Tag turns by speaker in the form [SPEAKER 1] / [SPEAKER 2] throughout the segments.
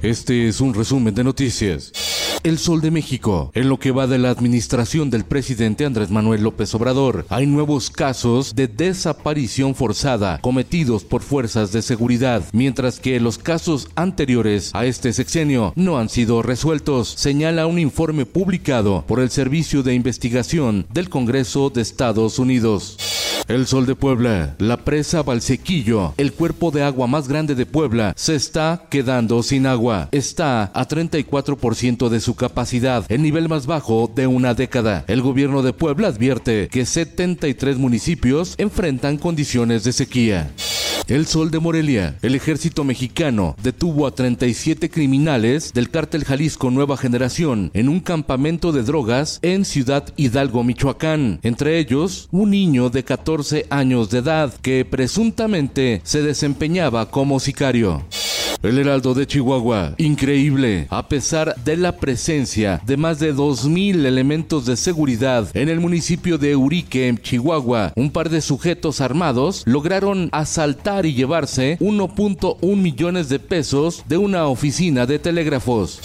[SPEAKER 1] Este es un resumen de noticias. El Sol de México. En lo que va de la administración del presidente Andrés Manuel López Obrador, hay nuevos casos de desaparición forzada cometidos por fuerzas de seguridad, mientras que los casos anteriores a este sexenio no han sido resueltos, señala un informe publicado por el Servicio de Investigación del Congreso de Estados Unidos. El Sol de Puebla, la presa Valsequillo, el cuerpo de agua más grande de Puebla, se está quedando sin agua. Está a 34% de su capacidad, el nivel más bajo de una década. El gobierno de Puebla advierte que 73 municipios enfrentan condiciones de sequía. El Sol de Morelia. El ejército mexicano detuvo a 37 criminales del cártel Jalisco Nueva Generación en un campamento de drogas en Ciudad Hidalgo, Michoacán. Entre ellos, un niño de 14 años de edad que presuntamente se desempeñaba como sicario. El Heraldo de Chihuahua, increíble, a pesar de la presencia de más de 2.000 elementos de seguridad en el municipio de Urique, en Chihuahua, un par de sujetos armados lograron asaltar y llevarse 1.1 millones de pesos de una oficina de telégrafos.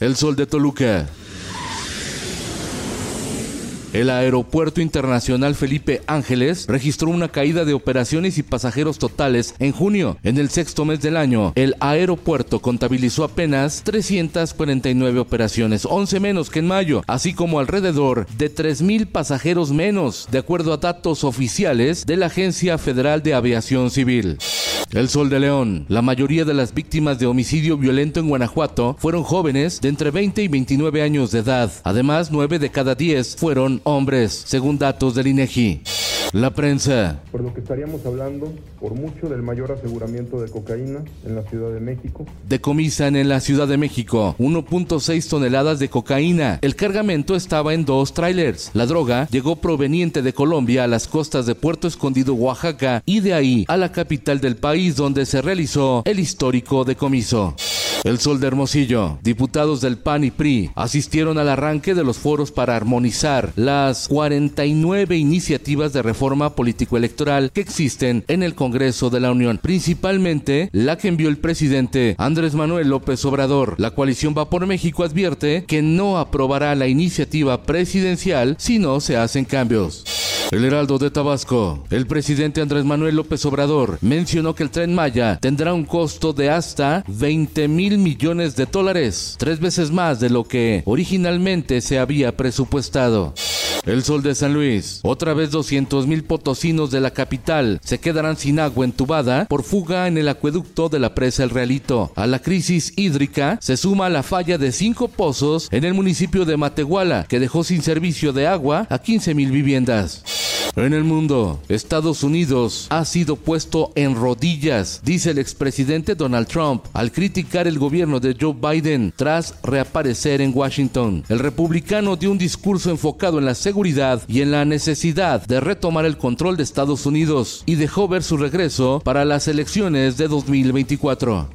[SPEAKER 1] El Sol de Toluca, el Aeropuerto Internacional Felipe Ángeles registró una caída de operaciones y pasajeros totales en junio. En el sexto mes del año, el aeropuerto contabilizó apenas 349 operaciones, 11 menos que en mayo, así como alrededor de 3.000 pasajeros menos, de acuerdo a datos oficiales de la Agencia Federal de Aviación Civil. El Sol de León. La mayoría de las víctimas de homicidio violento en Guanajuato fueron jóvenes de entre 20 y 29 años de edad. Además, 9 de cada 10 fueron hombres, según datos del INEGI. La prensa.
[SPEAKER 2] Por lo que estaríamos hablando, por mucho, del mayor aseguramiento de cocaína en la Ciudad de México.
[SPEAKER 1] Decomisan en la Ciudad de México 1.6 toneladas de cocaína. El cargamento estaba en dos trailers. La droga llegó proveniente de Colombia a las costas de Puerto Escondido, Oaxaca, y de ahí a la capital del país donde se realizó el histórico decomiso. El Sol de Hermosillo. Diputados del PAN y PRI asistieron al arranque de los foros para armonizar las 49 iniciativas de reforma político-electoral que existen en el Congreso de la Unión, principalmente la que envió el presidente Andrés Manuel López Obrador. La coalición Va por México advierte que no aprobará la iniciativa presidencial si no se hacen cambios. El Heraldo de Tabasco. El presidente Andrés Manuel López Obrador mencionó que el tren Maya tendrá un costo de hasta 20 mil millones de dólares, tres veces más de lo que originalmente se había presupuestado. El Sol de San Luis. Otra vez 200 mil potosinos de la capital se quedarán sin agua entubada por fuga en el acueducto de la presa El Realito. A la crisis hídrica se suma la falla de cinco pozos en el municipio de Matehuala, que dejó sin servicio de agua a 15 mil viviendas. En el mundo, Estados Unidos ha sido puesto en rodillas, dice el expresidente Donald Trump, al criticar el gobierno de Joe Biden tras reaparecer en Washington. El republicano dio un discurso enfocado en la seguridad y en la necesidad de retomar el control de Estados Unidos y dejó ver su regreso para las elecciones de 2024.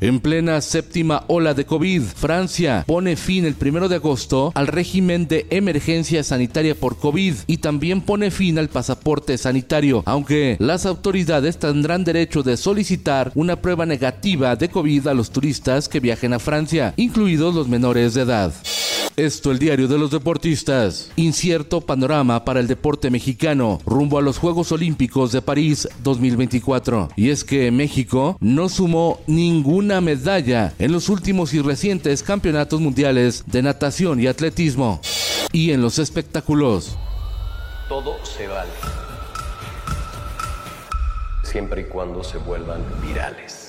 [SPEAKER 1] En plena séptima ola de COVID, Francia pone fin el primero de agosto al régimen de emergencia sanitaria por COVID y también pone fin al pasaporte sanitario, aunque las autoridades tendrán derecho de solicitar una prueba negativa de COVID a los turistas que viajen a Francia, incluidos los menores de edad. Esto el diario de los deportistas. Incierto panorama para el deporte mexicano rumbo a los Juegos Olímpicos de París 2024. Y es que México no sumó ninguna medalla en los últimos y recientes campeonatos mundiales de natación y atletismo. Y en los espectáculos.
[SPEAKER 3] Todo se vale. Siempre y cuando se vuelvan virales.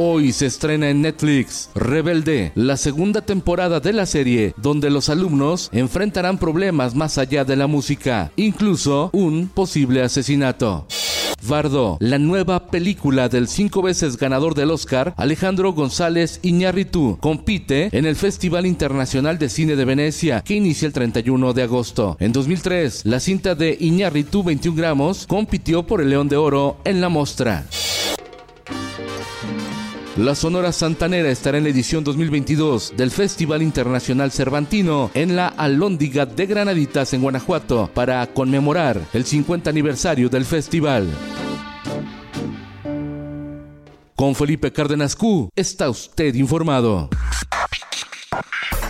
[SPEAKER 1] Hoy se estrena en Netflix Rebelde, la segunda temporada de la serie, donde los alumnos enfrentarán problemas más allá de la música, incluso un posible asesinato. Vardo, la nueva película del cinco veces ganador del Oscar, Alejandro González Iñárritu, compite en el Festival Internacional de Cine de Venecia, que inicia el 31 de agosto. En 2003, la cinta de Iñárritu 21 gramos compitió por el León de Oro en la mostra. La Sonora Santanera estará en la edición 2022 del Festival Internacional Cervantino en la Alhóndiga de Granaditas en Guanajuato para conmemorar el 50 aniversario del festival. Con Felipe Cárdenas Q está usted informado.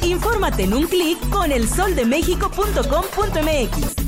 [SPEAKER 4] Infórmate en un clic con elsoldemexico.com.mx.